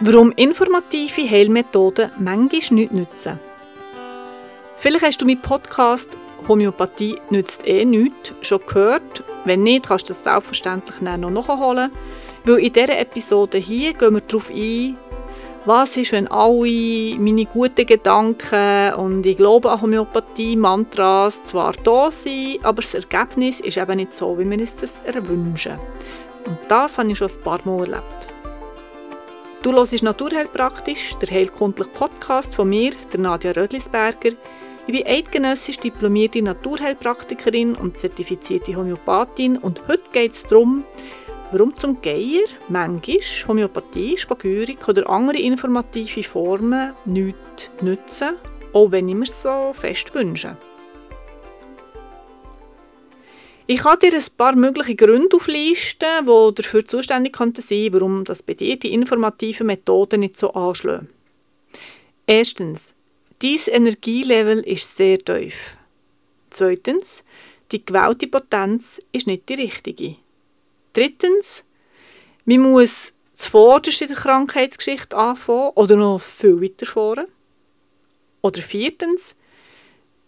Warum informative Heilmethoden manchmal nicht nützen. Vielleicht hast du meinen Podcast «Homöopathie nützt eh nichts» schon gehört. Wenn nicht, kannst du das selbstverständlich noch nachholen. Weil in dieser Episode hier gehen wir darauf ein, was ist, wenn alle meine guten Gedanken und ich glaube an Homöopathie, Mantras zwar da sind, aber das Ergebnis ist eben nicht so, wie wir uns das erwünschen. Und das habe ich schon ein paar Mal erlebt. Du hörst Naturheilpraktisch, der heilkundliche Podcast von mir, der Nadja Rödlisberger. Ich bin eidgenössisch diplomierte Naturheilpraktikerin und zertifizierte Homöopathin und heute geht es darum, warum zum Geier manchmal Homöopathie, Spagyrik oder andere informative Formen nichts nützen, auch wenn ich mir so fest wünsche. Ich kann dir ein paar mögliche Gründe auflisten, die dafür zuständig könnten sein, warum das bei dir die informativen Methoden nicht so anschlagen. Erstens, dein Energielevel ist sehr tief. Zweitens, die gewählte Potenz ist nicht die richtige. Drittens, man muss zuvorderst in der Krankheitsgeschichte anfangen oder noch viel weiter vorne. Oder viertens,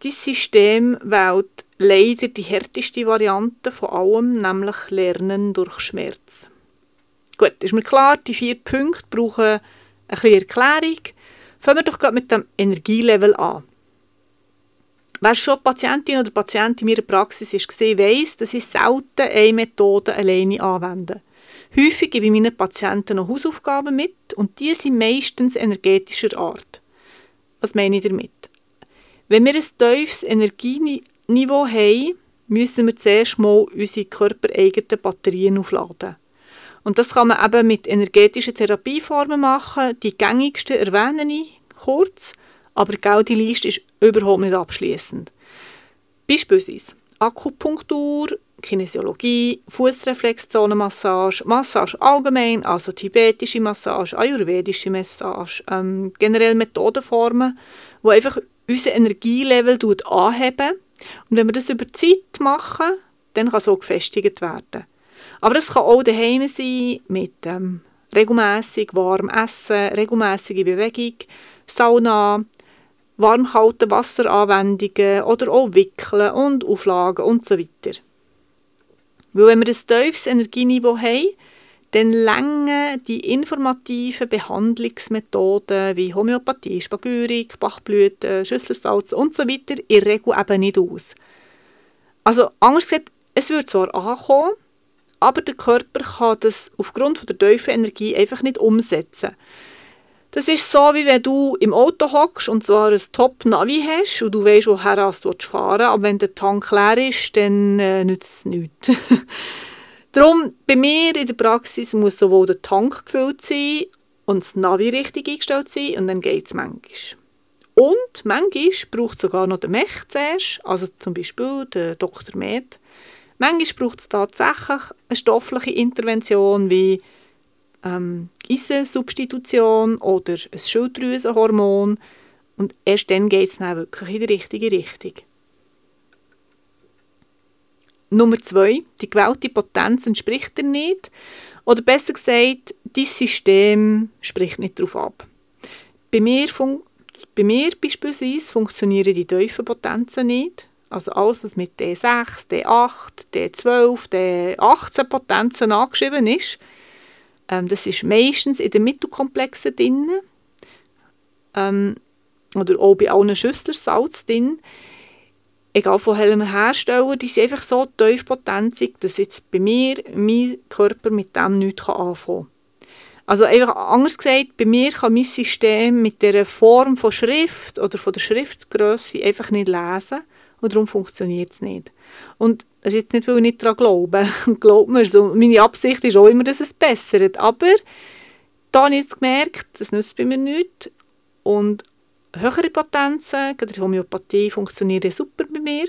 dein System wählt leider die härteste Variante von allem, nämlich Lernen durch Schmerz. Gut, ist mir klar, die vier Punkte brauchen eine kleine Erklärung. Fangen wir doch mit dem Energielevel an. Wer schon Patientin oder Patient in meiner Praxis ist, weiss, dass ich selten eine Methode alleine anwende. Häufig gebe ich meinen Patienten noch Hausaufgaben mit und die sind meistens energetischer Art. Was meine ich damit? Wenn wir ein tiefes Energieniveau haben, müssen wir zuerst mal unsere körpereigenen Batterien aufladen. Und das kann man eben mit energetischen Therapieformen machen. Die gängigsten erwähne ich kurz – aber die Liste ist überhaupt nicht abschließend. Beispielsweise Akupunktur, Kinesiologie, Fußreflexzonenmassage, Massage allgemein, also tibetische Massage, ayurvedische Massage, ähm, generell Methodenformen, die einfach unser Energielevel anheben. Und wenn wir das über Zeit machen, dann kann so gefestigt werden. Aber es kann auch daheim sein mit ähm, regelmäßig warm Essen, regelmäßige Bewegung, Sauna, warmkalte Wasseranwendungen oder auch Wickeln und Auflagen und so. Weil wenn wir ein tiefes Energieniveau haben, dann länger die informativen Behandlungsmethoden wie Homöopathie, Spagyrik, Bachblüten, Schüsselsalz und so in der Regel eben nicht aus. Also anders gesagt, es wird zwar ankommen, aber der Körper kann das aufgrund der tiefen Energie einfach nicht umsetzen. Das ist so, wie wenn du im Auto hockst und zwar ein Top-Navi hast und du weißt, woher du fahren aber wenn der Tank leer ist, dann äh, nützt es nichts. Darum, bei mir in der Praxis muss sowohl der Tank gefüllt sein und das Navi richtig eingestellt sein und dann geht es manchmal. Und manchmal braucht es sogar noch den Mech zuerst, also zum Beispiel den Dr. Med. Manchmal braucht es tatsächlich eine stoffliche Intervention wie ähm, Eisensubstitution oder ein Schilddrüsenhormon und erst dann geht es wirklich in die richtige Richtung. Nummer zwei, die gewählte Potenz entspricht dir nicht oder besser gesagt, dein System spricht nicht darauf ab. Bei mir, bei mir beispielsweise funktionieren die tiefen Potenzen nicht. Also alles, was mit D6, D8, D12, D18 Potenzen angeschrieben ist, ähm, das ist meistens in den Mittelkomplexen drin. Ähm, oder auch bei allen Schüsseln Salz drin. Egal von welchem Hersteller, die sind einfach so tiefpotenzig, dass jetzt bei mir mein Körper mit dem nichts anfangen kann. Also einfach anders gesagt, bei mir kann mein System mit der Form von Schrift oder von der Schriftgröße einfach nicht lesen und darum funktioniert es nicht. Und das ist jetzt nicht, weil ich nicht daran glaube. Glaubt mir, so, meine Absicht ist auch immer, dass es bessert. Aber da habe ich jetzt gemerkt, das nützt bei mir nichts. Und höhere Potenzen, gerade die Homöopathie, funktionieren super bei mir.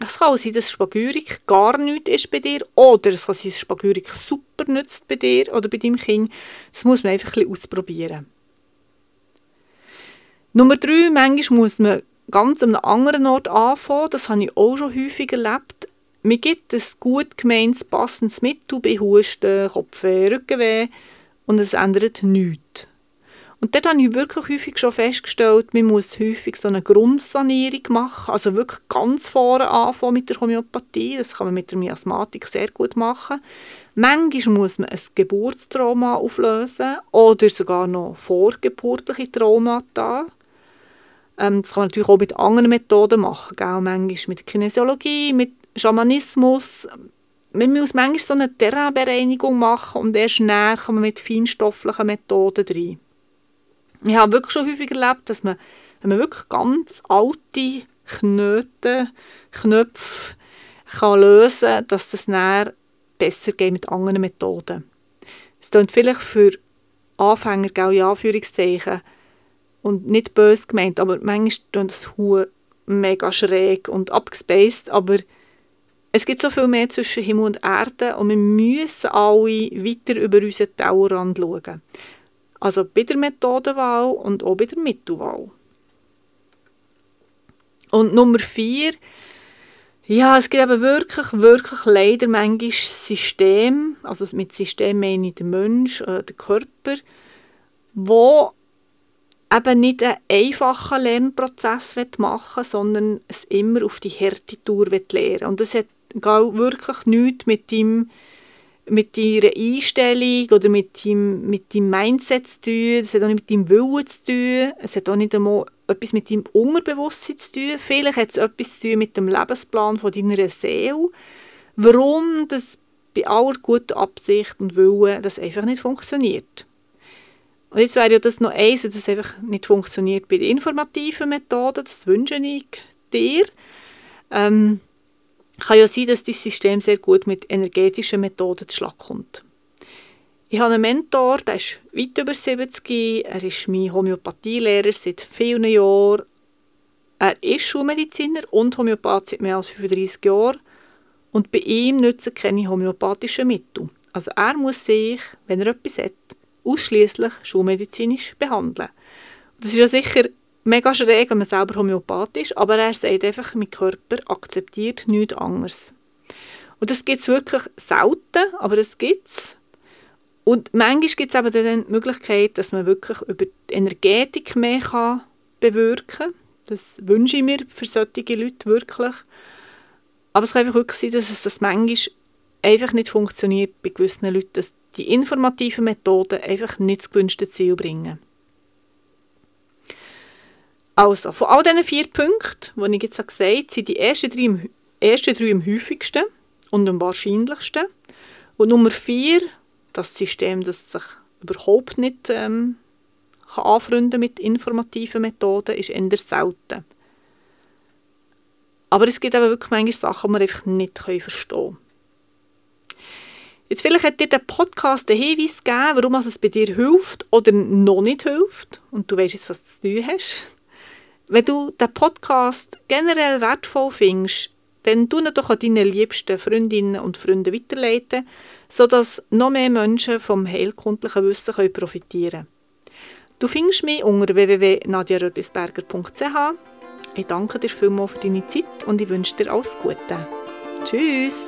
Es kann auch sein, dass Spagyrik gar nichts ist bei dir oder es kann sein, dass Spagyrik super nützt bei dir oder bei deinem Kind. Das muss man einfach ein bisschen ausprobieren. Nummer drei, manchmal muss man ganz an einem anderen Ort anfangen. Das habe ich auch schon häufig erlebt. Mir gibt ein gut gemeintes, passendes Mittel bei Husten, Kopfweh, Rückenweh und es ändert nichts. Und dort habe ich wirklich häufig schon festgestellt, man muss häufig so eine Grundsanierung machen, also wirklich ganz vorne anfangen mit der Homöopathie. Das kann man mit der Miasmatik sehr gut machen. Manchmal muss man ein Geburtstrauma auflösen oder sogar noch vorgeburtliche Traumata. Ähm, das kann man natürlich auch mit anderen Methoden machen, gell? manchmal mit Kinesiologie, mit Schamanismus. Man muss manchmal so eine Terrainbereinigung machen und erst näher kann man mit feinstofflichen Methoden rein. Ich habe wirklich schon häufig erlebt, dass man, wenn man wirklich ganz alte Knoten, Knöpfe kann lösen kann, dass das näher besser geht mit anderen Methoden. Es klingt vielleicht für Anfänger, in Anführungszeichen, und nicht böse gemeint, aber manchmal tun das Hu mega schräg und abgespaced, aber es gibt so viel mehr zwischen Himmel und Erde und wir müssen alle weiter über unseren Tellerrand schauen. Also bei der Methodenwahl und auch bei der Mittelwahl. Und Nummer vier, ja, es gibt eben wirklich, wirklich leider manchmal Systeme, also mit System meine ich den Mensch, äh, den Körper, wo eben nicht einen einfachen Lernprozess machen will, sondern es immer auf die Härte Tour lernen Und das hat wirklich nichts mit dem mit deiner Einstellung oder mit deinem, mit deinem Mindset zu tun, es hat auch nicht mit deinem Willen zu tun, es hat auch nicht einmal etwas mit deinem Unterbewusstsein zu tun, vielleicht hat es etwas zu tun mit dem Lebensplan von deiner Seele, warum das bei aller guten Absicht und Willen das einfach nicht funktioniert. Und jetzt wäre ja das noch eins, dass es einfach nicht funktioniert bei den informativen Methoden, das wünsche ich dir. Ähm, kann ja sein, dass dieses System sehr gut mit energetischen Methoden zu Schlag kommt. Ich habe einen Mentor, der ist weit über 70, er ist mein Homöopathielehrer seit vielen Jahren. Er ist Schulmediziner und Homöopath seit mehr als 35 Jahren und bei ihm nützen keine homöopathischen Mittel. Also er muss sich, wenn er etwas hat, ausschließlich schulmedizinisch behandeln. Das ist ja sicher mega schräg, wenn man selber Homöopath ist, aber er sagt einfach, mein Körper akzeptiert nichts anderes. Und das gibt es wirklich selten, aber es gibt es. Und manchmal gibt es eben dann die Möglichkeit, dass man wirklich über die Energetik mehr kann bewirken kann. Das wünsche ich mir für solche Leute wirklich. Aber es kann einfach wirklich sein, dass es das manchmal einfach nicht funktioniert bei gewissen Leuten, dass die informativen Methoden einfach nicht das gewünschte Ziel bringen. Also, von all diesen vier Punkten, die ich jetzt gesagt habe, sind die ersten drei, am, ersten drei am häufigsten und am wahrscheinlichsten. Und Nummer vier, das System, das sich überhaupt nicht ähm, kann anfreunden mit informativen Methoden, ist eher selten. Aber es gibt aber wirklich manchmal Sachen, die wir einfach nicht verstehen können. Jetzt vielleicht hat dir der Podcast einen Hinweis gegeben, warum es bei dir hilft oder noch nicht hilft und du weißt jetzt, was du zu hast. Wenn du den Podcast generell wertvoll findest, dann tu ihn doch an deine liebsten Freundinnen und Freunde weiterleiten, sodass noch mehr Menschen vom heilkundlichen Wissen können profitieren können. Du findest mich unter www.nadiarödisberger.ch. Ich danke dir vielmals für deine Zeit und ich wünsche dir alles Gute. Tschüss!